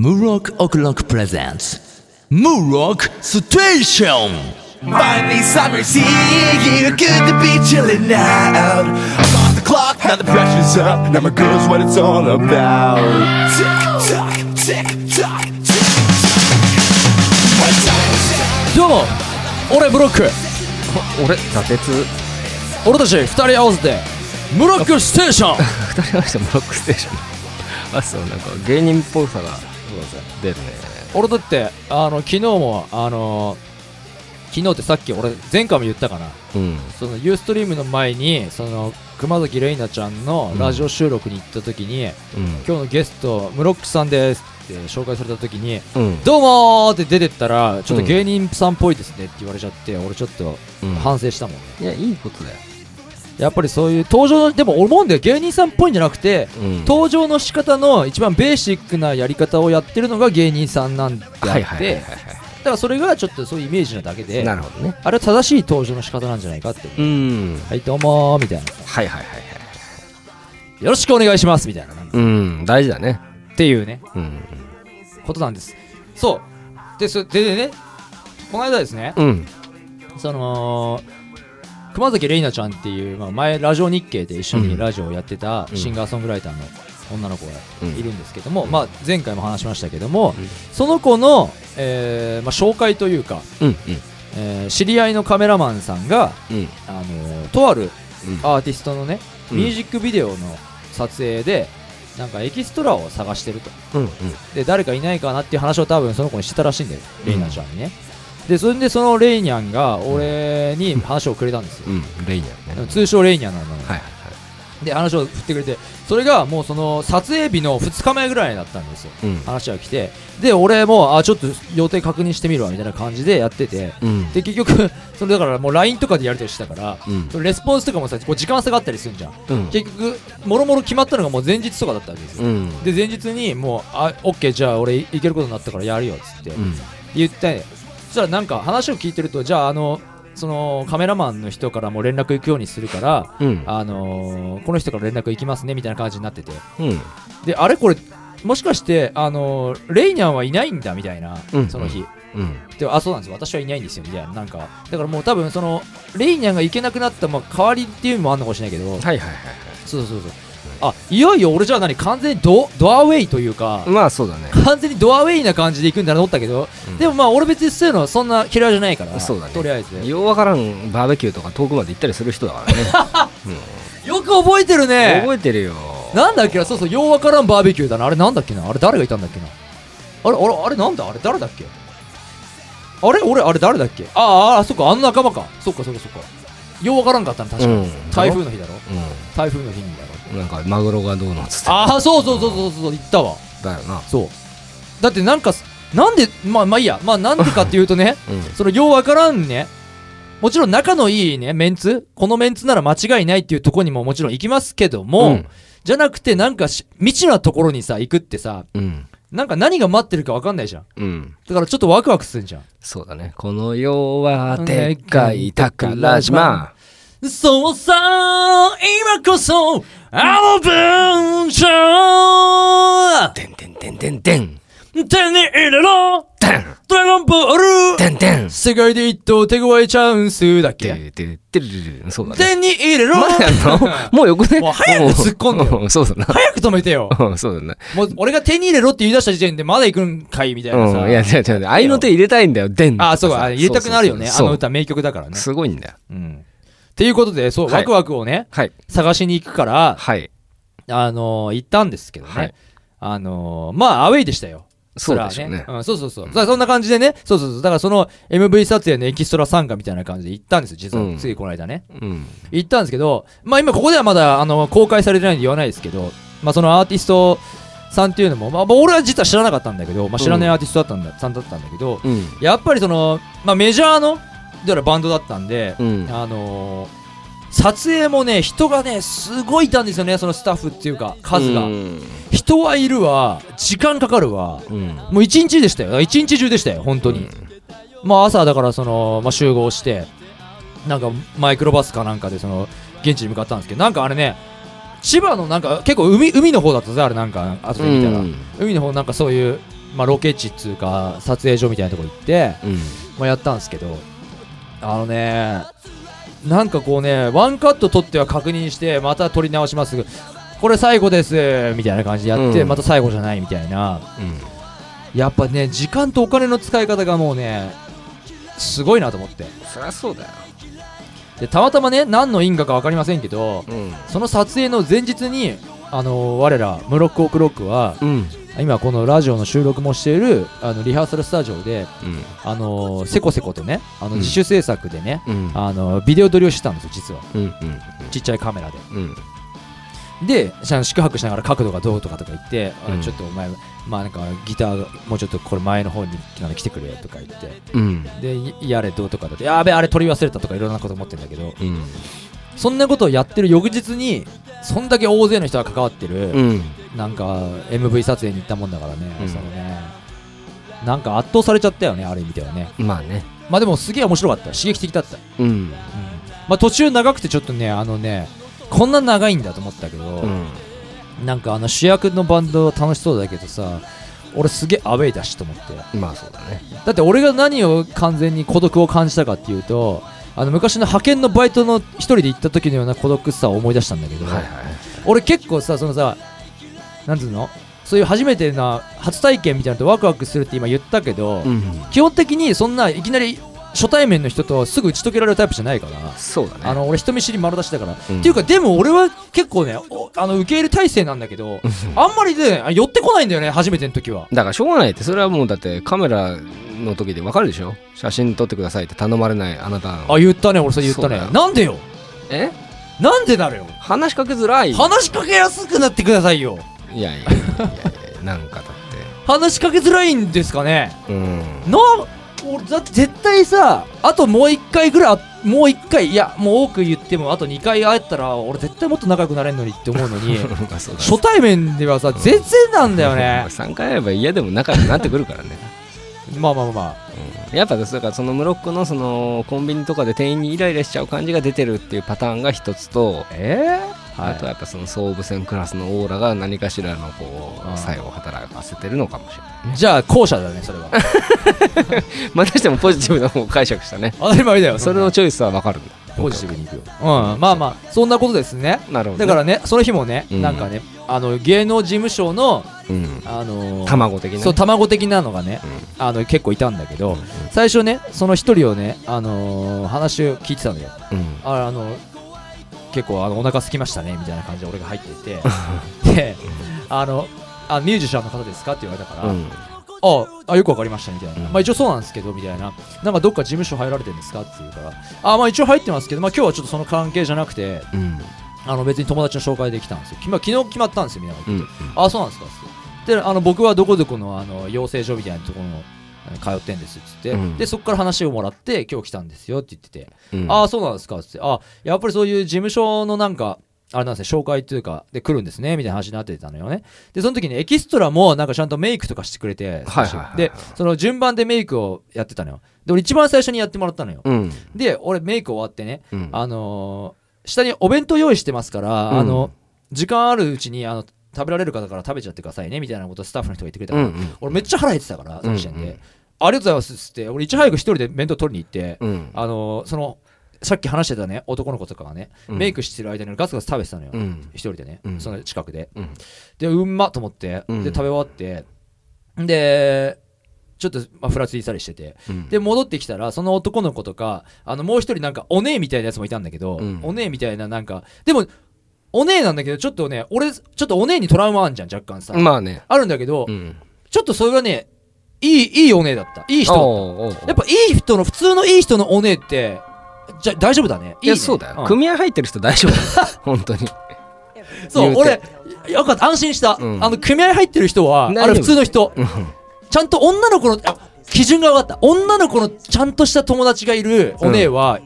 Murok O'Clock presents Murok Station! Finally, summer's here. Good to be chilling out. I'm off the clock, now the pressure's up. Now my girl's what it's all about. Tick tock, tick tock, tick? どうも俺ブロック俺打鉄俺たち二人合わせてムロックステーション二人合わせてブロックステーションあそうなんか芸人っぽさが出るね俺だってあの昨日もあの昨日ってさっき俺前回も言ったかな。うん。そのユーストリームの前にその熊崎玲奈ちゃんのラジオ収録に行った時に、うん。今日のゲストムロックさんですって紹介された時にうん。どうもーって出てったらちょっと芸人さんっぽいですねって言われちゃって俺ちょっとうん。反省したもんね、いやいいことだよやっぱりそういう登場でも思うんだよ。芸人さんっぽいんじゃなくてうん。登場の仕方の一番ベーシックなやり方をやってるのが芸人さんなんであって、はいはいはいはいだからそれがちょっとそういうイメージなだけでなるほどね。あれは正しい登場の仕方なんじゃないかってう。ん。はいどうもーみたいなはいはいはいはいよろしくお願いしますみたいな。うん大事だね。っていうね。うん。ことなんです。そう。でそででねこの間ですね。うん。その熊崎玲奈ちゃんっていう、まあ、前ラジオ日経で一緒にラジオをやってたうん。シンガーソングライターの女の子がうん。いるんですけども、まあ、前回も話しましたけども、うん。その子の、えーまあ、紹介というか、うんえー知り合いのカメラマンさんが、うん。あのーとあるうん。アーティストのね、うん。ミュージックビデオの撮影でなんかエキストラを探してると。うんうん。で誰かいないかなっていう話を多分その子にしてたらしいんだよ、うんレイナちゃんにねでそれでそのレイニャンが俺に話をくれたんですよ、うん。レイニャーね。通称レイニャンなの、はいはいで話を振ってくれてそれがもうその撮影日の2日前ぐらいだったんですよ。うん。話が来て。で俺もあちょっと予定確認してみるわみたいな感じでやってて。うん。で結局 それだからもう LINE とかでやり取りしてたからうん。レスポンスとかもさこう時間差があったりするんじゃん。うん。結局もろもろ決まったのがもう前日とかだったわけですよ。うん。で前日にもうあオッケーじゃあ俺行けることになったからやるよっつってうん。言ってそしたらなんか話を聞いてるとじゃああのそのカメラマンの人からも連絡行くようにするからうん。あのーこの人から連絡行きますねみたいな感じになってて。うん。であれこれもしかしてあのーレイニャンはいないんだみたいな、うん。その日。うん。であそうなんです私はいないんですよみたいななんか。だからもう多分そのレイニャンが行けなくなった、まあ、代わりっていうのもあるのかもしれないけど、はいはいはいそうそうそうあいよいよ俺じゃあ何完全にドドアウェイというかはいまあそうだね。完全にドアウェイな感じで行くんだなと思ったけど、うん。でもまあ俺別にそういうのそんな嫌いじゃないからそうだね。とりあえず。ようわからんバーベキューとか遠くまで行ったりする人だからね。よく覚えてるうんね。覚えてるよ。なんだっけなそうそうようわからんバーベキューだな。あれなんだっけな？あれ誰がいたんだっけな？あれあれあれなんだ？あれ誰だっけ？あれ？俺あれ誰だっけ？あああそっかあの仲間か。そっかそっかそっか。ようわからんかったの確か、うん。台風の日だろ。う台風の日になんかマグロがどうのっつって。ああそうそうそうそうそう言ったわ。だよな。そう。だってなんかなんでまあまあいいや。まあなんでかっていうとね うん。そのようわからんね。もちろん仲のいいねメンツ。このメンツなら間違いないっていうところにももちろん行きますけども、うん。じゃなくてなんかし未知なところにさ行くってさうん。なんか何が待ってるか分かんないじゃん。うん。だからちょっとワクワクするじゃん。そうだね。この世はでっかい宝島。そうさ今こそあの文章てんてんてんてんてん手に入れろ。てんドラゴンボールてんてん世界で一等手強いチャンスだっけ。てててるるる。そうだね。手に入れろ。まだやんの？もうよくね？もう早く突っ込んでそうだな。早く止めてよ。うんそうだねもう俺が手に入れろって言い出した時点でまだ行くんかいみたいなさ。うんいや違う違う。愛の手入れたいんだよでんあ、そうか、あ入れたくなるよね。あの歌名曲だからね。すごいんだよ。うん。っていうことで、そう、はいワクワクをね、はい探しに行くから、はいあのー行ったんですけどね。はいあのーまあ、アウェイでしたよ。そうでしょうねそれはうん、そうそうそう。だからそんな感じでね、そうそうそう。だからその MV 撮影のエキストラ参加みたいな感じで行ったんですよ、実は。うんついこの間ね。うん行ったんですけど、まあ今ここではまだ、あの、公開されてないんで言わないですけど、まあそのアーティストさんっていうのも、まあまあ俺は実は知らなかったんだけど、まあ知らないアーティストだったんだ、さんだったんだけど、うんやっぱりその、まあメジャーの、だからバンドだったんで、うんあのー撮影もね、人がね、すごいいたんですよね、そのスタッフっていうか、数が。うん人はいるわ、時間かかるわ、うんもう一日でしたよ。一日中でしたよ、本当に。まあ朝だからその、まあ、集合して、なんかマイクロバスかなんかでその、現地に向かったんですけど、なんかあれね、千葉のなんか結構海海の方だったぜ、あれなんか、後で見たら。うん海の方なんかそういう、まあ、ロケ地っつうか撮影所みたいなとこ行って、うんまあ、やったんですけどあのねなんかこうねワンカット撮っては確認してまた撮り直します。これ最後ですみたいな感じでやって、うん。また最後じゃないみたいな。やっぱね時間とお金の使い方がもうねすごいなと思って。そりゃそうだよ。でたまたまね何の因果か分かりませんけどうん。その撮影の前日にあの我らムロックオクロックはうん今このラジオの収録もしているあのリハーサルスタジオでうん。あのせこせことねあのうん。自主制作でね、うん。あのビデオ撮りをしてたんですよ実は。うんうんちっちゃいカメラで。うん。で宿泊しながら角度がどうとかとか言って、あうん。ちょっとお前まあなんかギターもうちょっとこれ前の方に来てくれとか言って。うん。でいやれどうとかだってやべえあれ取り忘れたとかいろんなこと思ってるんだけど。うん。そんなことをやってる翌日にそんだけ大勢の人が関わってる、うん。なんか MV 撮影に行ったもんだからね、うん。そのね。なんか圧倒されちゃったよねある意味ではね。まあね。まあでもすげえ面白かった。刺激的だった、うん。まあ途中長くてちょっとねあのねこんな長いんだと思ったけど、うん。なんかあの主役のバンド楽しそうだけどさ俺すげえアウェイだしと思って。まあそうだね。だって俺が何を完全に孤独を感じたかっていうとあの昔の派遣のバイトの一人で行った時のような孤独さを思い出したんだけど、はいはい。俺結構さそのさなんつうの？そういう初めてな初体験みたいなのとワクワクするって今言ったけど、うん基本的にそんないきなり初対面の人とすぐ打ち解けられるタイプじゃないから、そうだね。あの俺人見知り丸出しだから、うん。っていうかでも俺は結構ねおあの受け入れ体制なんだけどあんまりね寄ってこないんだよね初めての時は。だからしょうがないって。それはもうだってカメラの時でわかるでしょ？写真撮ってくださいって。頼まれないあなたの。あ言ったね。俺それ言ったね。そうだよ。なんでよ？え？なんでなるよ話しかけづらい。話しかけやすくなってくださいよ。いやいやいやいやいやなんかだっ 話しかけづらいんですかね？てうん。な俺だって絶対さあともう一回ぐらいもう一回いやもう多く言ってもあと2回会えたら俺絶対もっと仲良くなれるのにって思うのに 初対面ではさ全然なんだよね。3回会えば嫌でも仲良くなってくるからね。まあまあまあまあ。うん。やっぱだからそのムロックのそのコンビニとかで店員にイライラしちゃう感じが出てるっていうパターンが一つと、えー、あとはやっぱその総武線クラスのオーラが何かしらのこう作用を働かせてるのかもしれない。じゃあ後者だねそれは。またしてもポジティブな方を解釈したね。当たり前だよそれのチョイスは分かるんだ。ポジティブにいくよ。うんまあまあそんなことですね。なるほど、だからねその日もね、うん。なんかねあの芸能事務所のうん、あのー卵的な。ねそう卵的なのがねうん。あの結構いたんだけど、うん。最初ねその一人をねあのー話を聞いてたのよ。うん。ああの結構あのお腹空きましたねみたいな感じで俺が入ってて。であのあミュージシャンの方ですか？って言われたから、うん。ああよくわかりましたみたいな、うん。まあ一応そうなんですけどみたいな。なんかどっか事務所入られてるんですか？って言うから。あまあ一応入ってますけどまあ今日はちょっとその関係じゃなくてうん。あの別に友達の紹介で来たんですよ。きまあ昨日決まったんですよみんながうんあそうなんですか？であの僕はどこどこのあの養成所みたいなところの通ってんですっつって、うん。でそこから話をもらって今日来たんですよって言ってて、うん。ああそうなんですかっつって。あやっぱりそういう事務所のなんかあれなんですね紹介っていうかで来るんですねみたいな話になってたのよね。でその時にエキストラもなんかちゃんとメイクとかしてくれてはいはいはいでその順番でメイクをやってたのよ。で俺一番最初にやってもらったのよ。うん。で俺メイク終わってねうん。あのー下にお弁当用意してますから、うん。あの時間あるうちにあの食べられる方から食べちゃってくださいねみたいなことをスタッフの人が言ってくれたから、うんうん。俺めっちゃ腹減ってたからその時点で、うんうんありがとうございますっつって俺いち早く一人で弁当取りに行って、うん。あのーそのさっき話してたね男の子とかがね、うん。メイクしてる間にガツガツ食べてたのよ、うん。一人でね、うん。その近くで。うん。でうんまと思って、うん。で食べ終わってでちょっと、まあ、ふらついたりしててうん。で戻ってきたらその男の子とかあのもう一人なんかお姉みたいなやつもいたんだけど、うん。お姉みたいななんかでもお姉なんだけどちょっとね俺ちょっとお姉にトラウマあんじゃん若干さ、まあね。あるんだけど、うん。ちょっとそれがねいいいいお姉だった。いい人だっおうおうたやっぱいい人の普通のいい人のお姉ってじゃ大丈夫だね。いいね。そうだよ。ん。組合入ってる人大丈夫 本当に。そう俺よかった安心した、うん。あの組合入ってる人はあれ普通の人うん。ちゃんと女の子のあ基準が分かった。女の子のちゃんとした友達がいるお姉は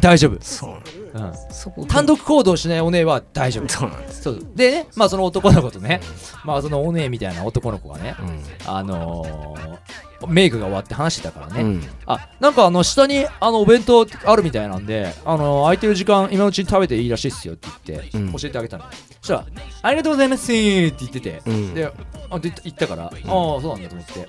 大丈夫、そううん。単独行動しないお姉は大丈夫。そうなんです。そう。でねまあその男の子とねまあそのお姉みたいな男の子がねうん。あのーメイクが終わって話してたからね、うん。あなんかあの下にあのお弁当あるみたいなんであの空いてる時間今のうちに食べていいらしいっすよって言って、うん。教えてあげたの。そしたら「ありがとうございます」って言ってて、うん。であで言ったから、ああそうなんだと思って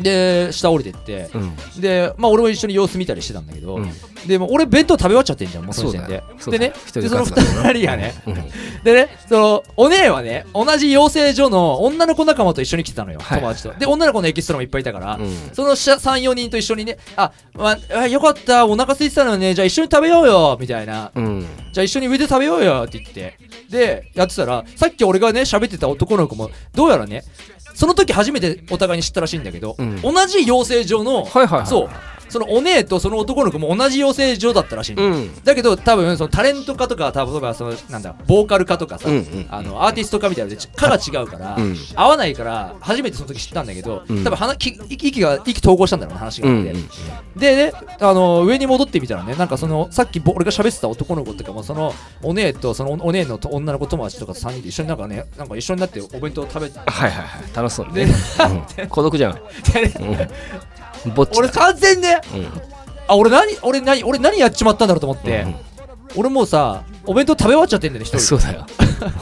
で下降りてって、うん。でまあ俺も一緒に様子見たりしてたんだけど、うん。でも俺弁当食べ終わっちゃってんじゃんもうその時点で。でねでそのよ一人がね。うん。でねそのお姉はね同じ養成所の女の子仲間と一緒に来てたのよ、はい。友達と。で女の子のエキストラもいっぱいいたから、うん。その34人と一緒にねあ、まあ、あよかったお腹空いてたのよねじゃあ一緒に食べようよみたいな。うん。じゃあ一緒に上で食べようよって言って。でやってたらさっき俺がね喋ってた男の子もどうやらねその時初めてお互いに知ったらしいんだけど、うん。同じ養成所の、はいはいはいそうそのお姉とその男の子も同じ養成所だったらしいの、うん。だけど多分そのタレント科とか多分そのなんだボーカル科とかさ、うんうんあのアーティスト科みたいなので科が違うから、うん。合わないから初めてその時知ったんだけど、うん。多分話き息が息統合したんだろうな話があって、うんうんでねあの上に戻ってみたらねなんかそのさっきぼ俺が喋ってた男の子とかもそのお姉とそのお姉のと女の子友達とか3人で一緒になんかねなんか一緒になってお弁当食べて。はいはいはい。楽しそう ね。うん。孤独じゃんぼっちだ。俺完全にねうん。あ俺何俺何俺何やっちまったんだろうと思って、うん。俺もうさお弁当食べ終わっちゃってんだよね一人。そうだよ。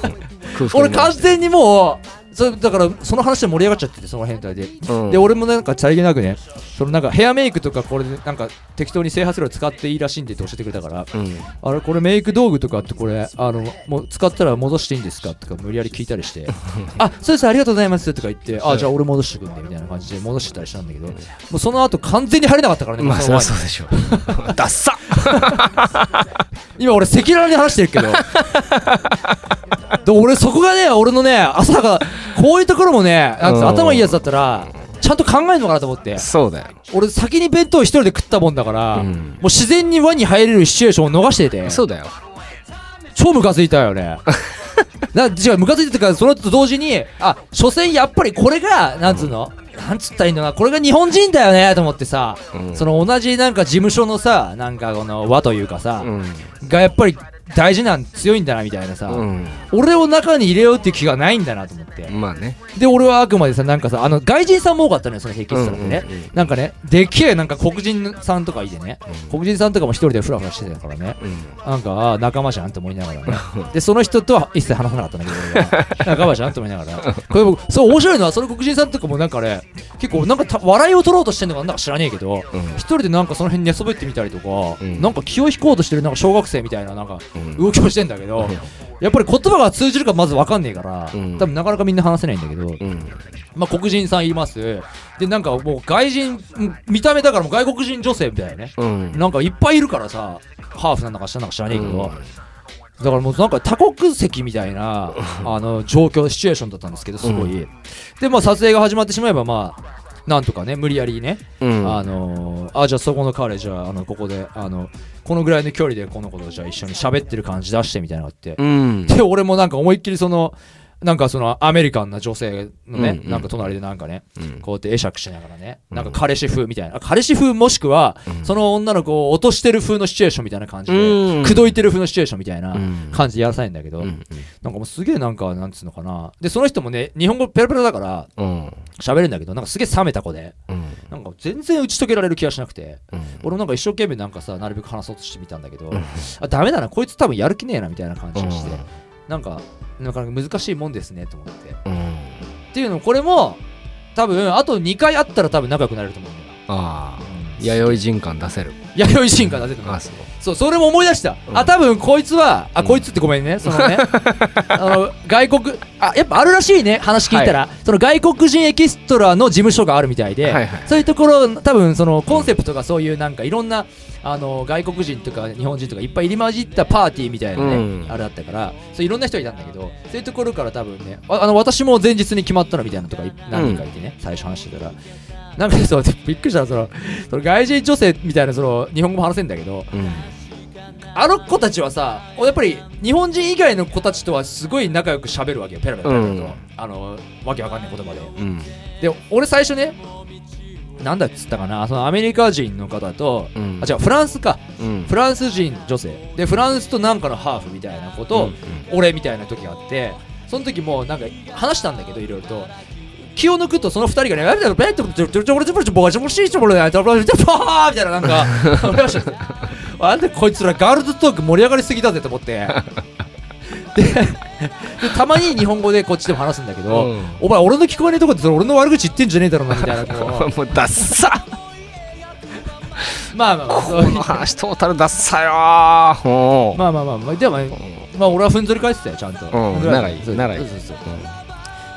俺完全にもうそだからその話で盛り上がっちゃっててその変態で、うん。で俺もなんかさりげなくねそのなんかヘアメイクとかこれでなんか適当に整髪料使っていいらしいんでって教えてくれたからうん。あれこれメイク道具とかってこれあのもう使ったら戻していいんですかとか無理やり聞いたりして。あそうですありがとうございますとか言ってあじゃあ俺戻してくんでみたいな感じで戻してたりしたんだけどもうその後完全に入れなかったからねまあそそうでしょダッサ。今俺赤裸々に話してるけどで俺そこがね俺のね朝がこういうところもね頭いいやつだったらちゃんと考えるのかなと思って。そうだよ。俺先に弁当一人で食ったもんだから、うん。もう自然に輪に入れるシチュエーションを逃してて。そうだよ。超ムカついたよね。な違うムカついてたからそのと同時にあ所詮やっぱりこれがなんつうの、なんつったらいいのかな。これが日本人だよねと思ってさ、うん。その同じなんか事務所のさなんかこの和というかさ、うん。がやっぱり大事なん強いんだなみたいなさ、うん。俺を中に入れようっていう気がないんだなと思って、まあね。で俺はあくまでさなんかさあの外人さんも多かったのよその平均したらね、うんうんうん。なんかねでっけえなんか黒人さんとかいてね、黒人さんとかも一人でフラフラしてたからね。うん。なんか仲間じゃんって思いながらね。でその人とは一切話さなかったんだけど。仲間じゃんって思いながら。これ僕そう面白いのはその黒人さんとかもなんかね結構なんかた笑いを取ろうとしてんのかなんか知らねえけどうん。一人でなんかその辺寝そべってみたりとか、うん。なんか気を引こうとしてるなんか小学生みたいななんかうん動きをしてんだけど、やっぱり言葉が通じるかまず分かんねえから、うん。多分なかなかみんな話せないんだけど、うん。まあ黒人さんいます。でなんかもう外人ん見た目だからもう外国人女性みたいなね、うん。なんかいっぱいいるからさハーフなんだか知らなんか知らねえけど、うん。だからもうなんか多国籍みたいなあの状況シチュエーションだったんですけどすごい、でまあ撮影が始まってしまえばまあなんとかね無理やりね、うん。あのーあじゃあそこの彼じゃああのここであのこのぐらいの距離でこの子とじゃあ一緒に喋ってる感じ出してみたいなのがあって、うん。で俺もなんか思いっきりそのなんかそのアメリカンな女性のね、うんうん。なんか隣でなんかね、うん。こうやって会釈しながらね、うん。なんか彼氏風みたいな、あ彼氏風もしくは、うん。その女の子を落としてる風のシチュエーションみたいな感じで、うん。口説いてる風のシチュエーションみたいなうん。感じでやらさないんだけど、うんなんかもうすげえなんか、なんつうのかな。で、その人もね、日本語ペラペラだからうん。喋るんだけど、なんかすげえ冷めた子で、うん。なんか全然打ち解けられる気がしなくて、うん。俺もなんか一生懸命なんかさ、なるべく話そうとしてみたんだけど、うん。あ、ダメだな、こいつ多分やる気ねえなみたいな感じがして、うん。なんか、なかなか難しいもんですねと思って。うん。っていうのこれも多分あと2回あったら多分仲良くなれると思うんだよ、ああ。うん。弥生人感出せる弥生進化出せると思う。あそうそれも思い出した、うん。あ多分こいつはあ、うん。こいつってごめんね。そのね。あの外国あやっぱあるらしいね。話聞いたら、その外国人エキストラの事務所があるみたいで、はいはい。そういうところ多分そのコンセプトがそういうなんかいろんなあの外国人とか日本人とかいっぱい入り混じったパーティーみたいなね、うん。あれだったから。そういろんな人いたんだけどそういうところから多分ねああの私も前日に決まったのみたいなのとかい何人かいてね、最初話してたら。なんかねそうびっくりしたそのその外人女性みたいなその日本語も話せんだけどうん。あの子たちはさやっぱり日本人以外の子たちとはすごい仲良く喋るわけよペラペラペラと、うん。あのわけわかんない言葉で。うん。で俺最初ねなんだっつったかなそのアメリカ人の方と、うん。あ違うフランスか。うん。フランス人女性。でフランスとなんかのハーフみたいな子と、うん俺みたいな時があってその時もなんか話したんだけどいろいろと気を抜くとその二人がね「ベッドベッドベッドベッドベッドベッドベッドボーシーチョボルやトロベッドパーみたいななんかあんでこいつらガールズトーク盛り上がりすぎだぜと思ってでたまに日本語でこっちでも話すんだけど、うんお前俺の聞こえないとこで俺の悪口言ってんじゃねえだろなみたいなもうダッサまあまあまあそういうこの話トータルダッサよまあまあまあまあでもまあ俺はふんぞり返してたよちゃんと、うんふんぞりならいいそうならいいそうそうそう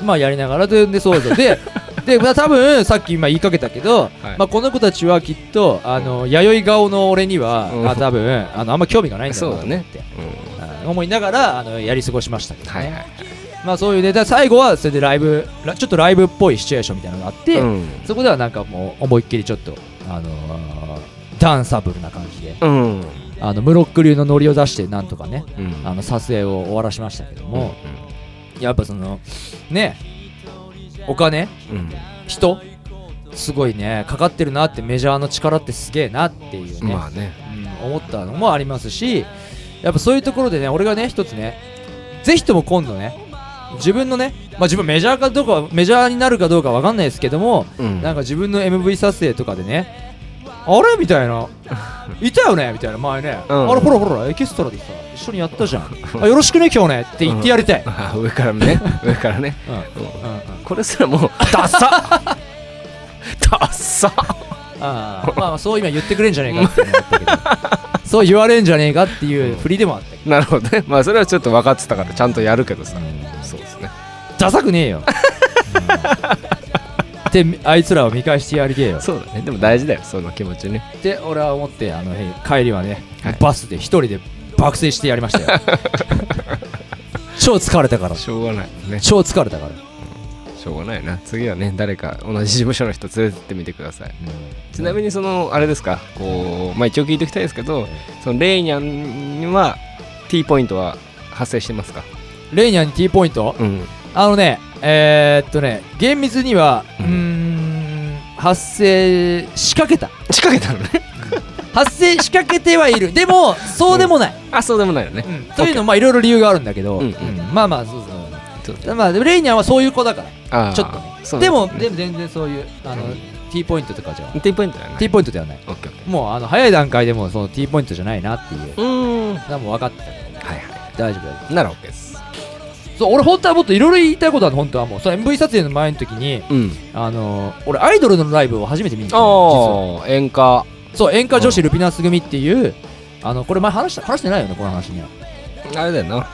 まあやりながらででそうそう。でで、まあ、多分さっき今言いかけたけど、まあ、この子たちはきっとあの弥生顔の俺には、うん。あ多分あのあんま興味がないんだろそうだねなと思って、うん。あ思いながらあのやり過ごしましたけどね、はいはいまあそういうねだ最後はそれでライブラちょっとライブっぽいシチュエーションみたいなのがあって、うん。そこではなんかもう思いっきりちょっとあのーダンサブルな感じでうん。あのムロック流のノリを出してなんとかねうん。あの撮影を終わらしましたけども、やっぱそのねお金うん。人すごいねかかってるなってメジャーの力ってすげえなっていうね、まあね。うん思ったのもありますしやっぱそういうところでね俺がね一つねぜひとも今度ね自分のね、まあ、自分メジャーかどうかはメジャーになるかどうかわかんないですけども、うん。なんか自分の MV 撮影とかでねあれ？みたいな。いたよね？みたいな。前ね、うん。あれほらほらエキストラでさ一緒にやったじゃん。あよろしくね今日ね。って言ってやりたい、あ上からね。上からね。うん。うん。うん。これすらもうダッサ。ダッサ。あー。まあまあそう今言ってくれんじゃねえかってそう言われんじゃねえかっていう振りでもあったけど。なるほどね。まあそれはちょっと分かってたからちゃんとやるけどさ。そうですね。ダサくねえよ、うんであいつらを見返してやりてえよ。そうだね。でも大事だよその気持ちね。って俺は思ってあのへ帰りはね、はい。バスで一人で爆睡してやりましたよ。超疲れたから。しょうがないね。超疲れたから、しょうがないな。次はね誰か同じ事務所の人連れてってみてください。ちなみにそのあれですか？こうまあ一応聞いておきたいですけどそのレイニャンには T ポイントは発生してますか？レイニャンに T ポイント？うん。あのねえー、っとね厳密にはうん発生しかけた。仕掛けたのね。発生しかけてはいる。でもそうでもない、あそうでもないよね。うん。というのまあいろいろ理由があるんだけど、うんうん。まあまあそうそう。そう。まあでもレイニャンはそういう子だから。あー。ちょっと。ねそうでもでも全然そういうあの、T ポイントとかじゃ T ポイントだよね T ポイントではない。オッケーオッケもうあの早い段階でもその T ポイントじゃないなっていう。ーうーん。だからもう分かってた。はいは大丈夫大丈いなら OK です。夫そう俺本当はもっといろいろ言いたいことある本当はもう。その MV 撮影の前の時にうん。あの俺アイドルのライブを初めて見に行ったのああ演歌。実はそう演歌女子ルピナス組っていうあのこれ前話した話してないよねこの話には。あれだよな。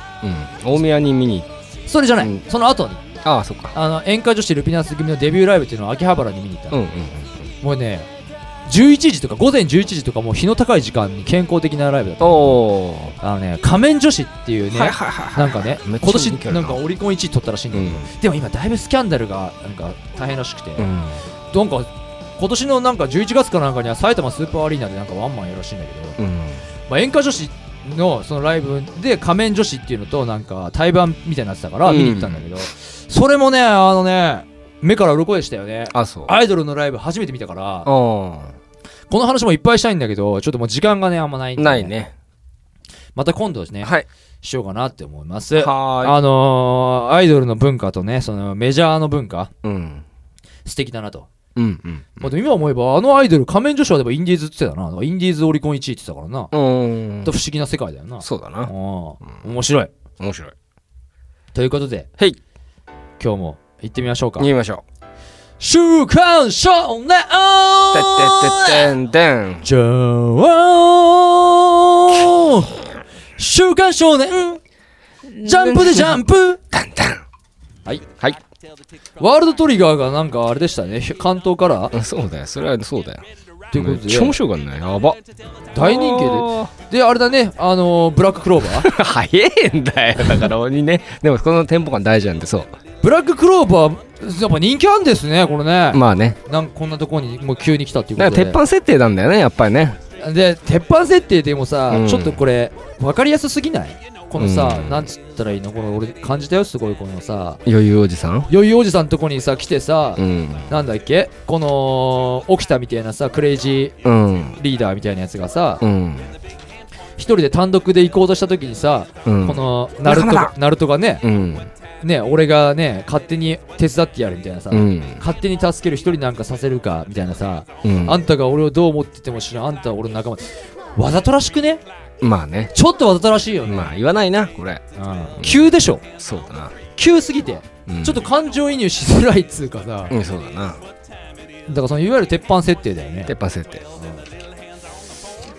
うん。大宮に見に。それじゃない、うん。その後に。ああそっか。あの演歌女子ルピナス組のデビューライブっていうのを秋葉原に見に行ったの、うんうん。もうね11時とか午前11時とかもう日の高い時間に健康的なライブだった。あのね仮面女子っていうね、はいはいはいなんかね今年なんな。かオリコン1位取ったらしいんだけど、でも今だいぶスキャンダルがなんか大変らしくて、うん。なんか今年のなんか11月かなんかには埼玉スーパーアリーナでなんかワンマンやるらしいんだけど、うん。まあ、演歌女子のそのライブで仮面女子っていうのとなんか対バンみたいになってたからうん。見に行ったんだけど、それもねあのね目から鱗でしたよね。アイドルのライブ初めて見たから。あこの話もいっぱいしたいんだけどちょっともう時間がねあんまないんでないね。また今度ですね、はい。しようかなって思います。はあのー、アイドルの文化とねそのメジャーの文化。ーいうん。素敵だなと、うんうんまあ、でも今思えばあのアイドル仮面女子はでもインディーズって言ってたな。だからインディーズオリコン1位って言ってたからな、うん。不思議な世界だよな。そうだな。うん。面白い。面白い。ということではい。今日も行ってみましょうか。言いましょう週刊少年。てってってってん。てんじゃあ週刊少年ジャンプでジャンプ。タンタンはい。はい。ワールドトリガーがなんかあれでしたね。関東カラーうんそうだよ。それはそうだよということめっちゃ面で白かったね。やば。大人気で。であれだね。あのーブラッククローバー。早いんだよ。だから鬼ね。でもこのテンポ感大事なんでそう。ブラッククローバーやっぱ人気あるんですねこれね、まあね。なんかこんなところにもう急に来たっていうことで。だから鉄板設定なんだよねやっぱりね。で鉄板設定でもさ、うん。ちょっとこれ分かりやすすぎない？このさ、うん。なんつったらいいの？この俺感じたよすごいこのさ。余裕おじさん？余裕おじさんのとこにさ来てさ、うん。なんだっけ？この起きたみたいなさクレイジうん。ーリーダーみたいなやつがさうん。一人で単独で行こうとした時にさ、うん。このナルトナルトがねうん。ね俺がね勝手に手伝ってやるみたいなさ、うん。勝手に助ける一人なんかさせるかみたいなさ、うん。あんたが俺をどう思ってても知らんあんたは俺の仲間わざとらしくね？まあね。ちょっとわざとらしいよね、まあ言わないなこれ。うん。急でしょ。そうだな。急すぎて、うん。ちょっと感情移入しづらいっつうかさ、うんそうだな。だからそのいわゆる鉄板設定だよね。鉄板設定。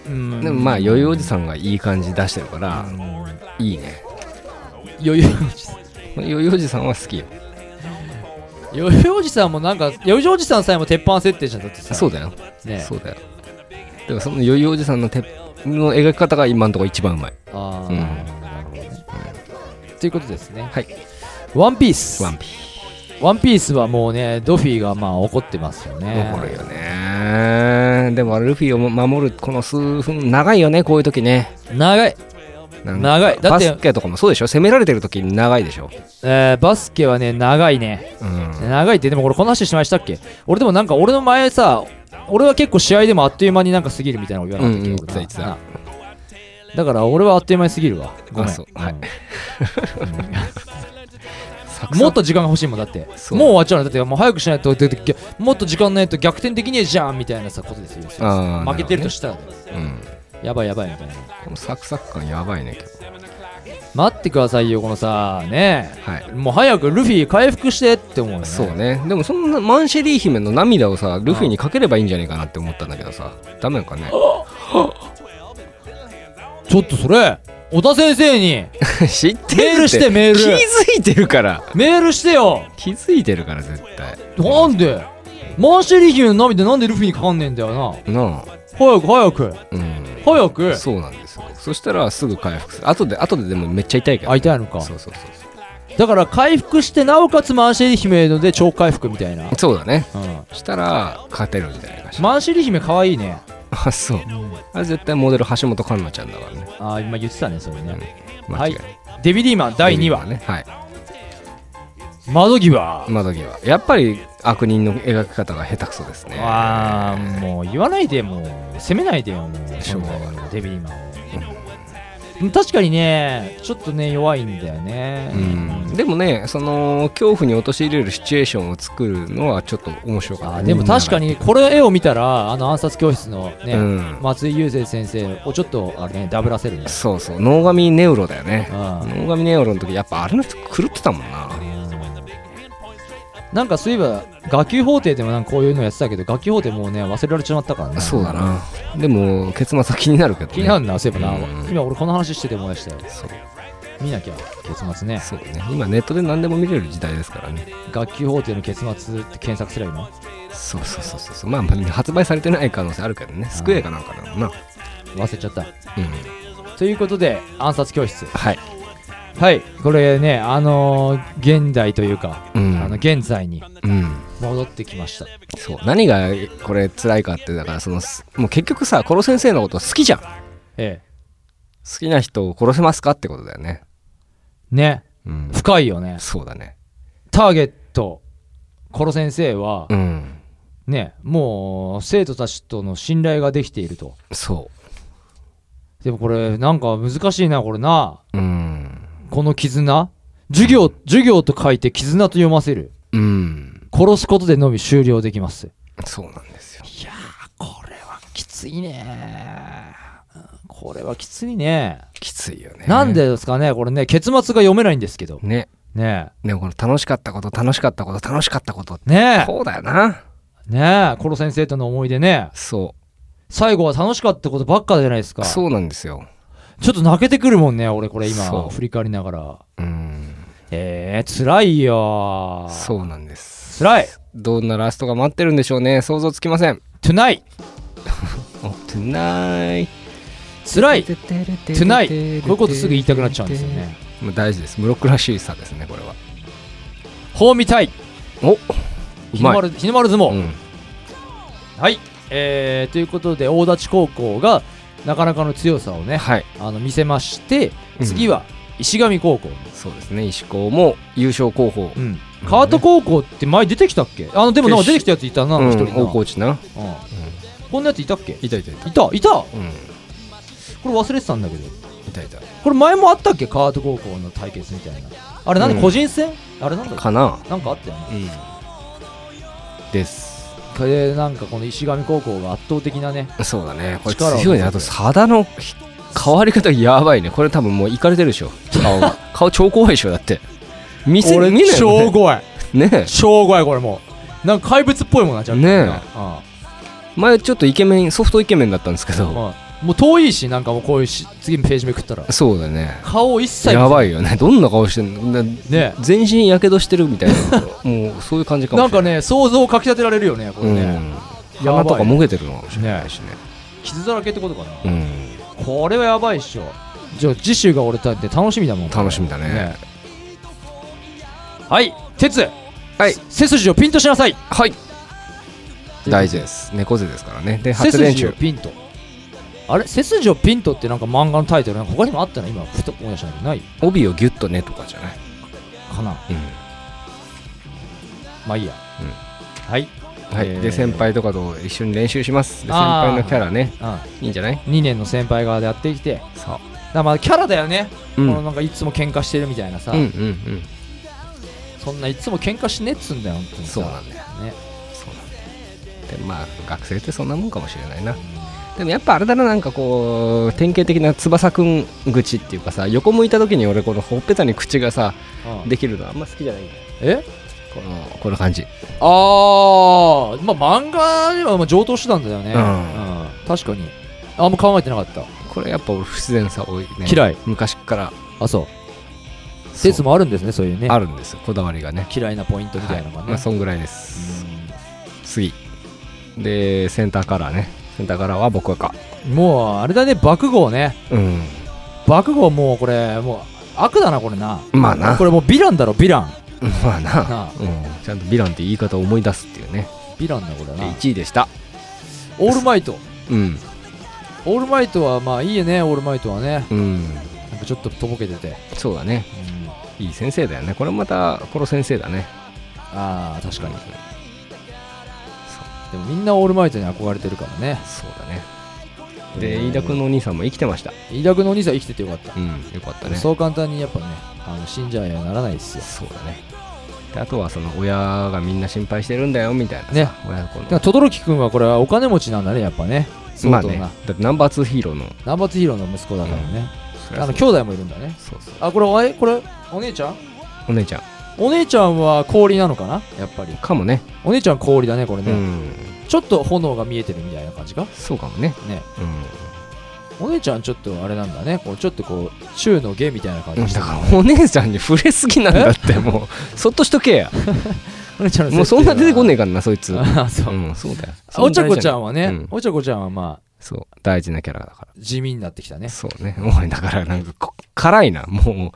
うん。でもまあ余裕おじさんがいい感じ出してるからうん。いいね。余裕余裕おじさんは好きよ。余裕おじさんもなんか余裕おじさんさえも鉄板設定じゃんだってさ。そうだよ。ねそうだよ。でもその余裕おじさんの鉄の描き方が今のところ一番うまい。ああ、うん。なるほどね、ということですね。はい。ワンピースワンピワンピースはもうねドフィーがまあ怒ってますよね。残るよね。でもルフィを守るこの数分長いよねこういう時ね。長い、長い。だってバスケとかもそうでしょ？攻められてる時に長いでしょ？えーバスケはね長いね。うん。長いってでもこれこの話しましたっけ？俺でもなんか俺の前さ俺は結構試合でもあっという間になんか過ぎるみたいなの言わなかったっけ、うんうんだから俺はあっという間に過ぎるわ。ごめん。はいもっと時間が欲しいもんだって。もう終わっちゃうの。だってもう早くしないともっと時間ないと逆転できねえじゃんみたいなさことですよ。負けてるとしたら、うん。やばいやばいみたいな。このサクサク感やばいね今待ってくださいよこのさね日はい。もう早くルフィ回復してって思うよね。そうね。でもそんなマンシェリー姫の涙をさルフィにかければいいんじゃないかなって思ったんだけどさダメかね？ちょっとそれ小田先生に 知ってるって。メールしてメール。気づいてるから。メールしてよ。気づいてるから絶対。なんで？マンシェリー姫の涙なんでルフィにかかんねえんだよな。なあ早く早く。うん。早く。そうなんですよ。そしたらすぐ回復する。後で後ででもめっちゃ痛いけど、あ痛いのか。そうそうそうだから回復してなおかつマンシェリー姫ので超回復みたいな、そうだね。うん、したら勝てるんじゃない。かしらマンシェリー姫かわいいね。あそう。あれ絶対モデル橋本環奈ちゃんだからね。あ今言ってたねそれね、間違いない。デビリーマン第2話。ね。はい窓際。窓際。やっぱり悪人の描き方が下手くそですね。あーもう言わないでもう。責めないでよもう。しょうがない。そんなデビリーマンを。うん確かにねちょっとね弱いんだよね。うん。でもねその恐怖に陥れるシチュエーションを作るのはちょっと面白かった。でも確かにこれ絵を見たらあの暗殺教室のね、うん。松井雄生先生をちょっとあれねダブらせるね。そうそう。能神ネウロだよね。うん。能神ネウロの時やっぱあれの人狂ってたもんななんかそういえば学級法廷でもなんかこういうのやってたけど学級法廷もうね忘れられちまったからね。そうだな。でも結末は気になるけど。ね気になるなそういえばな、うん。今俺この話してて思い出したよ。見なきゃ結末ね。そうね。今ネットで何でも見れる時代ですからね。学級法廷の結末って検索すればいいの？そうそうそうそう。まあまあ発売されてない可能性あるけどね。スクエアかなんかなのな。忘れちゃった。うん。ということで暗殺教室。はいはいこれねあのー現代というか、うん。あの現在にうん。戻ってきました。そう何がこれ辛いかってだからそのすもう結局さ殺先生のこと好きじゃん。好え。きな人を殺せますかってことだよね。えね。うん。深いよね。そうだね。ターゲットコロ先生はうん。ねもう生徒たちとの信頼ができていると。そでもこれなんか難しいなこれな。ううんこの絆？授業授業と書いて絆と読ませる？うん。殺すことでのみ終了できます。そうなんですよ。いやーこれはきついねうんこれはきついね。きついよね。なんでですかねこれね結末が読めないんですけど。ね。ね。ねこの楽しかったこと楽しかったこと楽しかったこと。えね。こうだよな。えね。えコロ先生との思い出ね。そ最後は楽しかったことばっかじゃないですか。うそうなんですよちょっと泣けてくるもんね俺これ今振り返りながら。うん。えー、辛いよ。そうなんです。辛い。どんなラストが待ってるんでしょうね。想像つきません。Tonight お Tonight 辛い。Tonight こういうことすぐ言いたくなっちゃうんですよね。もう大事です。ムロックらしいさですねこれは。ほうみたい。お日の丸日の丸相撲、うん。はい、えー、ということで大立高校がなかなかの強さをねはい。あの見せましてうん。次は石上高校、そうですね。石高も優勝候補。うん。川戸高校って前出てきたっけ？あのでもなんか出てきたやついたなうん。一人な、大河内な。うん。こんなやついたっけ？いたいたいた。いたいた。こうん。れ忘れてたんだけど。いたいた。これ前もあったっけ？川戸高校の対決みたいな。あれなんでうん。個人戦、あれなんだかな。なんかあったよね。うん。ですでなんかこの石上高校が圧倒的なねそうだね。これ強いね。あと肌の変わり方やばいね。これ多分もういかれてるでしょ。顔が。顔超怖いでしょだって。見せ俺見ない超よね。怖い。ね超怖いこれもう。なんか怪物っぽいもんなちゃんとねえ。うん。前ちょっとイケメンソフトイケメンだったんですけど。うんもう遠いしなんかもうこういうし次のページめくったら。そうだね。顔一切い。やばいよね。どんな顔してんの？なね。全身やけどしてるみたいなもうそういう感じかもなんかしれない。ね想像をかきたてられるよねこれね、うん。鼻とかもげてるのかもしれないしね。傷だらけってことかな、うん。これはやばいっしょ。じゃあ次週が俺だって楽しみだもん。楽しみだね。はい鉄はい。背筋をピンとしなさい。はい。大事です。猫背ですからね。で背筋を発電中。ピンとあれ？背筋をピンとってなんか漫画のタイトル？なんか他にもあったな今ふと思い出したない？帯をギュッとねとかじゃない？かな？うん。まあいいや、はい。はい、えー。で先輩とかと一緒に練習します。で先輩のキャラね。うん。いいんじゃない？2年の先輩側でやってきて。だかそうらまあキャラだよね、うん。このなんかいつも喧嘩してるみたいなさ、うんうんうん。そんないつも喧嘩しねっつんだよ本当にさ。そうなんだよ。ね。そうなんだよ。でまあ学生ってそんなもんかもしれないなでもやっぱあれだななんかこう典型的な翼くん口っていうかさ横向いた時に俺このほっぺたに口がさうん。できるのあんま好きじゃないんだよ。え？このこの感じ。ああまあ漫画にはまあ上等手段だよね、うん。確かに。あんま考えてなかった。これやっぱ俺不自然さ多いね。嫌い。昔から。あそう。説もあるんですねそういうね。あるんですよこだわりがね。嫌いなポイントみたいなのがね、はい。まあそんぐらいです。う次。でセンターカラーねセンターカラーは僕は赤んもうあれだね爆豪ね。うん。爆豪もうこれもう悪だなこれな。まあな。これもうヴィランだろヴィラン。まあな。なあ。うん、ちゃんとヴィランって言い方を思い出すっていうね。ヴィランだこれでな1位でした。オールマイト。うん。オールマイトはまあいいよねオールマイトはね。うん。なんかちょっととぼけてて、そうだね。うん。いい先生だよね。これまたこの先生だね。ああ確かにでもみんなオールマイトに憧れてるからね。そうだね。で飯田君のお兄さんも生きてました。飯田君のお兄さん生きててよかった、うんよかったね。そう簡単にやっぱねあの死んじゃいはならないですよ。そうだね。であとはその親がみんな心配してるんだよみたいなさね。親子の。だから轟君はこれはお金持ちなんだねやっぱね。相当な、まあねだってナンバー2ヒーローの。ナンバーツーヒーローの息子だからね、あの兄弟もいるんだね。そうそう。あこれおえこれお姉ちゃん？お姉ちゃんお姉ちゃんは氷なのかな？やっぱり。かもね。お姉ちゃん氷だねこれね、うん。ちょっと炎が見えてるみたいな感じか？そうかもね。ね。うん。お姉ちゃんちょっとあれなんだね。こうちょっとこう中の芸みたいな感じ。だからお姉ちゃんに触れすぎなんだってもう。そっとしとけや。お姉ちゃんのもうそんな出てこねえかからなそいつ。あそう、うんそうだよ。お茶子ちゃんはね、うん。お茶子ちゃんはまあそう大事なキャラだから。地味になってきたね、そうね。おいだからなんかこ辛いなもう。うん。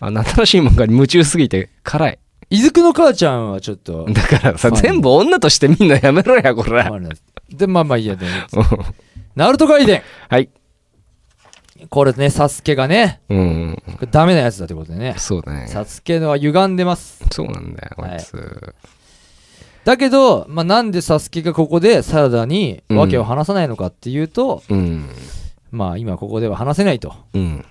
あの新しい漫画に夢中すぎて辛い。伊豆くの母ちゃんはちょっと。だからさ全部女としてみんなやめろやこれでまあまあいいやでナルトガイデンはい。これねサスケがねうん。ダメなやつだってことでね。そうだね。サスケのは歪んでます。そうなんだよこいつだけど、まあ、なんでサスケがここでサラダにうん。訳を話さないのかっていうと、うん。まあ今ここでは話せないと。うん。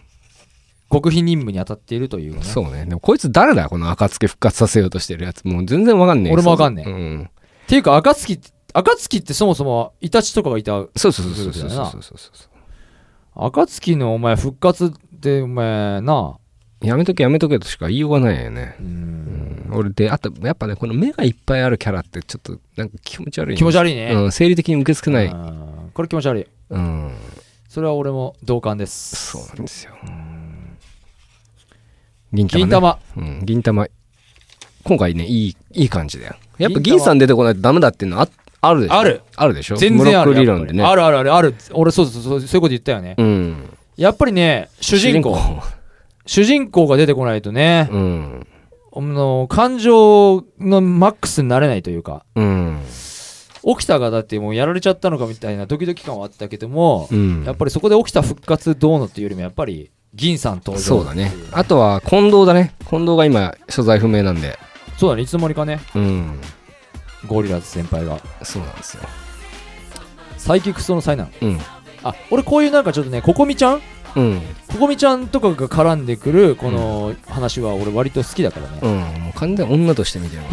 極秘任務に当たっているというね。そうね。でもこいつ誰だよこの暁復活させようとしてるやつ。もう全然わかんねえ俺もわかんねえ。うん。っていうか暁って暁ってそもそもイタチとかがいたそうそうそうそうそうそうそうそう暁のお前復活ってお前なやめとけやめとけとしか言いようがないよね。ううん。ん俺であとやっぱねこの目がいっぱいあるキャラってちょっとなんか気持ち悪い気持ち悪悪いね、うん生理的に受け付けない。うんこれ気持ち悪い。うん。それは俺も同感です。そうなんですよ。銀玉ね。銀玉。うん。銀玉。今回ねいいいい感じだよ。やっぱ銀さん出てこないとダメだっていうのああるでしょ？ある。あるでしょ？全然ある。ね。あるあるある。ある。俺そうそうそうそういうこと言ったよね。うん。やっぱりね主人公主人公が出てこないとね、うんあの感情のマックスになれないというかうん起きたがだってもうやられちゃったのかみたいなドキドキ感はあったけども、うんやっぱりそこで起きた復活どうのっていうよりもやっぱり銀さん登場そうだね。あとは近藤だね。近藤が今所在不明なんで。そうだね。いつの間にかね。うん。ゴリラズ先輩が。そうなんですよ。サイキックストの災難。うん。あ俺こういうなんかちょっとねココミちゃんうん。ここみちゃんとかが絡んでくるこの話は俺割と好きだからね、うん。もう完全に女として見てるね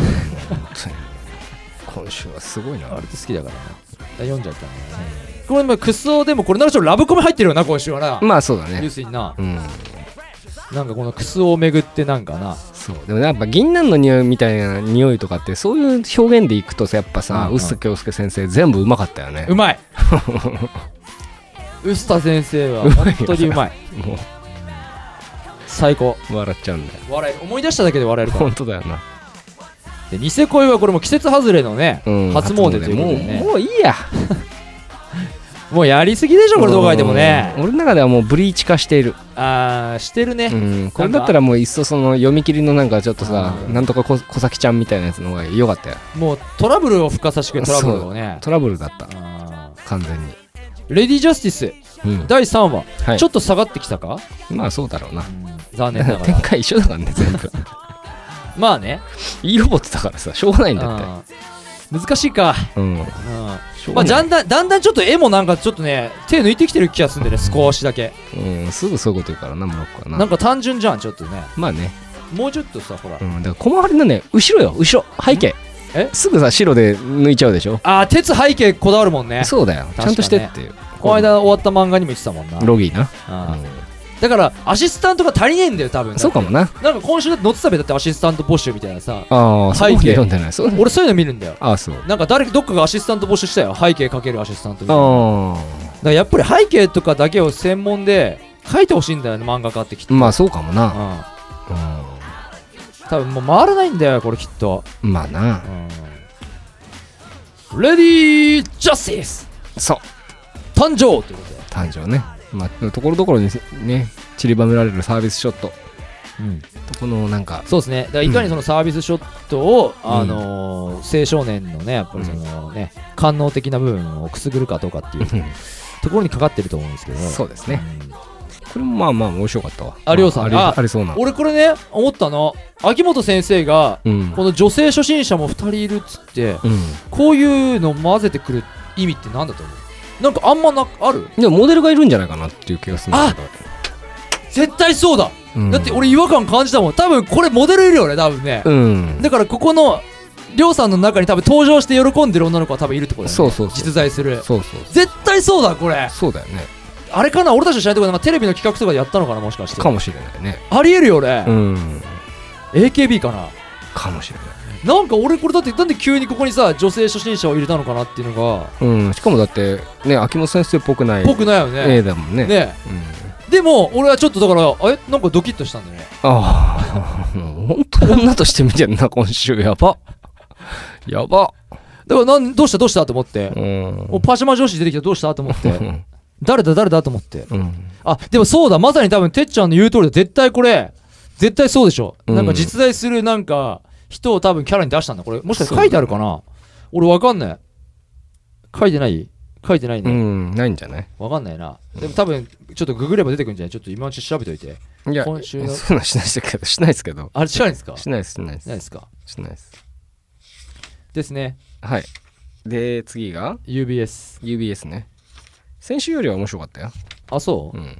今週はすごいな。割と好きだからね。読んじゃったね、これもクソでもこれなんかちょっとラブコメ入ってるよな今週はな、まあそうだ要ねするにな。うん。なんかこのクソを巡ってなんかな。そう。でもやっぱ銀杏の匂いみたいな匂いとかってそういう表現でいくとさやっぱさうんうん。臼京介先生全部うまかったよね。うまい 臼田先生は本当にうまい。も最高。う笑っちゃうんだよ。笑え思い出しただけで笑えるから。本当だよな、でニセ恋はこれも季節外れのね、うん、初詣ということでね。もうもういいや。もうやりすぎでしょこれどう書いてもね。うん。俺の中ではもうブリーチ化している、あーしてるね、うん、これだったらもういっそその読み切りのなんかちょっとさうん。なんとかこ小崎ちゃんみたいなやつの方が良かったよ。もうトラブルを付加させてくトラブルをね。トラブルだった。あ完全に、ーレディジャスティスうん。第3話、はい、ちょっと下がってきたか、まあそうだろうな。残念なが 展ら開一緒だからね全部。まあね。いいロボットだからさしょうがないんだって。難しいか、うん。うまあだんだんだんだんちょっと絵もなんかちょっとね手抜いてきてる気がするんでね少しだけ。うんすぐそういうこと言うからなモロッコはな。なんか単純じゃんちょっとね。まあね。もうちょっとさほら、うんだから小回りのね後ろよ後ろ。背景え？すぐさ白で抜いちゃうでしょ？ああ鉄背景こだわるもんね。そうだよ。かね。ちゃんとしてっていう。この間終わった漫画にも言ってたもんな。ロギーな。あー。だからアシスタントが足りねえんだよ多分。そうかもな。なんか今週だって載ってたべだってアシスタント募集みたいなさああそこまで読んでない。そう。俺そういうの見るんだよ。ああそう。なんか誰どっかがアシスタント募集したよ。背景かけるアシスタントみたいな。だあからやっぱり背景とかだけを専門で書いてほしいんだよね漫画家ってきっとあまあそうかもなうん多分もう回らないんだよこれきっと。うんまあな。うん。レディージャスティスそう。誕生ということで。誕生ね。まあところどころにね散りばめられるサービスショット。とこのなんかそうですね。だからいかにそのサービスショットを、うん。あのー青少年のねやっぱりそのね、官能的な部分をくすぐるかどうかっていうところにかかってると思うんですけど。そうですね。うんこれもまあまあ面白かったわ。ありょうさん。ありあありそうな。俺これね思ったの秋元先生がうん。この女性初心者も2人いるっつってうん。こういうの混ぜてくる意味って何だと思う？なんかあんまなある？でもモデルがいるんじゃないかなっていう気がするんだけど。絶対そうだ、うん。だって俺違和感感じたもん。多分これモデルいるよね多分ね、うん。だからここのりょうさんの中に多分登場して喜んでる女の子は多分いるってことだよね。そうそうそう。実在する。そうそう。絶対そうだこれ。そうだよねあれかな俺たちの知らないとこテレビの企画とかでやったのかなもしかして。かもしれないね。ありえるよね。う、ん。AKB かな。かもしれない。なんか俺これだってなんで急にここにさ女性初心者を入れたのかなっていうのが。うん。しかもだってね秋元先生っぽくないぽくないよね。絵だもんね。ね。うん。でも俺はちょっとだからえなんかドキッとしたんだよね。ああ本当女として見てんな今週。やば。やば。だからなんどうしたどうした？と思って、うん。もうパジャマ女子出てきたどうした？と思って。う ん誰だ誰だと思って。うん。あでもそうだ。まさに多分てっちゃんの言う通りで絶対これ絶対そうでしょ、うん。なんか実在するなんか人を多分キャラに出したんだ。これもしかして書いてあるかな？俺わかんない。書いてない？書いてないうね、ん。ないんじゃない？わかんないな。でも多分ちょっとググれば出てくるんじゃない？ちょっと今のうち調べといて。いや今週の。そういうのしないですけど。しないですけど。あれ近いんですか？しないですしないです。ないですか？しないです。ですね。はい。で次が？UBS UBS ね先週よりは面白かったよ。あそう、うん。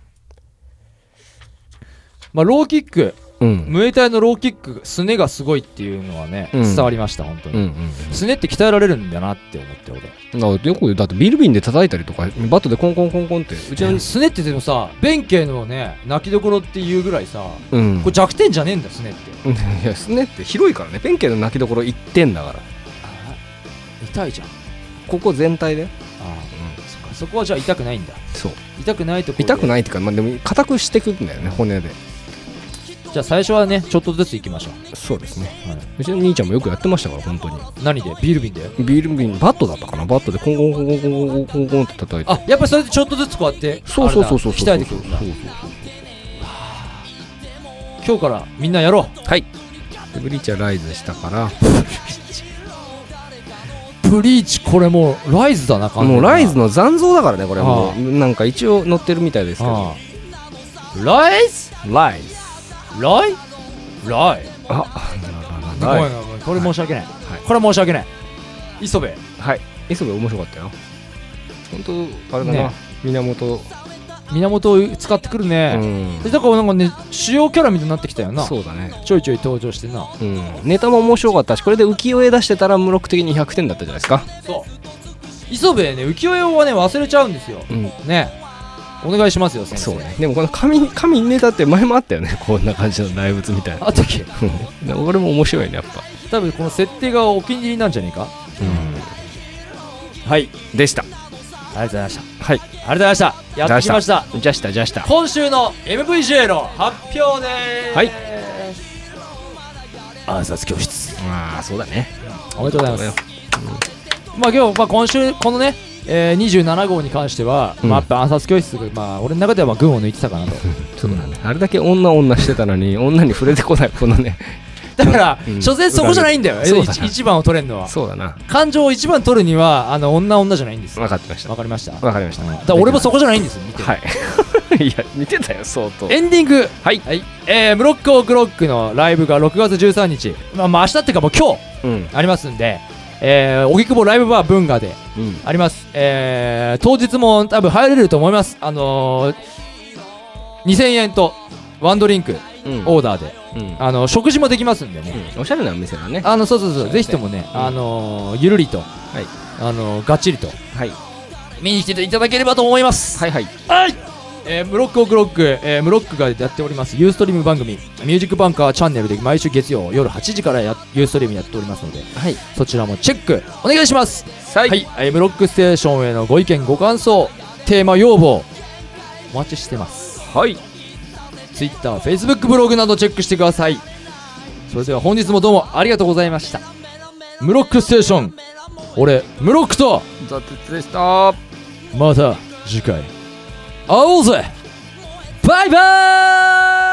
まあローキック。うん。ムエタイのローキックすねがすごいっていうのはね、うん。伝わりました本当に、うんうんすねって鍛えられるんだなって思って俺。だからよくだってビール瓶で叩いたりとかバットでコンコンコンコンって。うちのすねってでもさ弁慶のね泣きどころっていうぐらいさうん。これ弱点じゃねえんだよすねって。いやすねって広いからね。ペンケの泣きどころ1点だから。痛いじゃん。ここ全体で。ああそこはじゃあ痛くないんだ。そう。痛くないとこ痛くないっていうかまあでも硬くしてくんだよね骨で。じゃあ最初はねちょっとずついきましょそうですね。う、はうちの兄ちゃんもよくやってましたから本当に。い、何で？ビール瓶で？ビール瓶。バットだったかな？バットでコンコンコンコンコンコンコンコンって叩いて。あやっぱりそれでちょっとずつこうやってそうそうそうそうあれだ。鍛えてくるんだ。そうそう今日からみんなやろう。はい。でブリーチはライズしたから ブリーチこれもうライズだなもうライズの残像だからねこれも。うなんか一応載ってるみたいですけど。ライズ？ライズ。ライ？ライ。あ。ごめんごめんこれ申し訳ない、これ申し訳ない。磯部。はい。磯部面白かったよ。本当あれだな、ね。源源を使ってくるうね、んだからなんかね主要キャラみたいになってきたよな。そうだね。ちょいちょい登場してな。うん。ネタも面白かったしこれで浮世絵出してたらムロック的に100点だったじゃないですか。そう。磯部ね浮世絵はね忘れちゃうんですよ。うん。ね。お願いしますよ先生。そうね。でもこの神神ネタって前もあったよね。こんな感じの大仏みたいな。あったっけ？うん俺も面白いねやっぱ。多分この設定がお気に入りなんじゃねえか？はい。でしたありがとうございました。はい。ありがとうございました。やってきました。じゃしたじゃした。今週の MVJ の発表でーす。はい。暗殺教室。まあそうだね。おめでとうございます。まあ今日、まあ、今週このね、えー、27号に関しては、うん。まあ、やっぱ暗殺教室が、まあ、俺の中ではまあ群を抜いてたかなと。そうだ。ねあれだけ女女してたのに女に触れてこないこのねだから、うん。所詮そこじゃないんだよ、一一番を取れるのは。そうだな。感情を一番取るにはあの女女じゃないんですよ。分かってました。わかりました？分かりました。だから俺もそこじゃないんですよ見てる。はい。いや見てたよ相当。エンディング。はい。はい、えー、ムロックオークロックのライブが6月13日、まあ、まあ明日っていうかもう今日うん。ありますんで、えー、荻窪ライブバー文化でうん。あります、えー、当日も多分入れると思います。あのー、2000円とワンドリンクうん。オーダーで、うんあの食事もできますんでね、うん。おしゃれなお店だね。あのそうそうそう。ぜひともね、うん。あのー、ゆるりと、い。あのー、がっちりと。はい。見に来ていただければと思います。はいはい。はい、えー、ムロックオクロック、えー、ムロックがやっております。ユーストリーム番組ミュージックバンカーチャンネルで毎週月曜夜8時からやユーストリームやっておりますのではい。そちらもチェックお願いします。ははい、えームロックステーションへのご意見ご感想テーマ要望お待ちしてます。はい Twitter、Facebook ブログなどチェックしてください。それでは本日もどうもありがとうございました。ムロックステーション。俺ムロックと。ザテツでした。また次回。会おうぜ。バイバーイ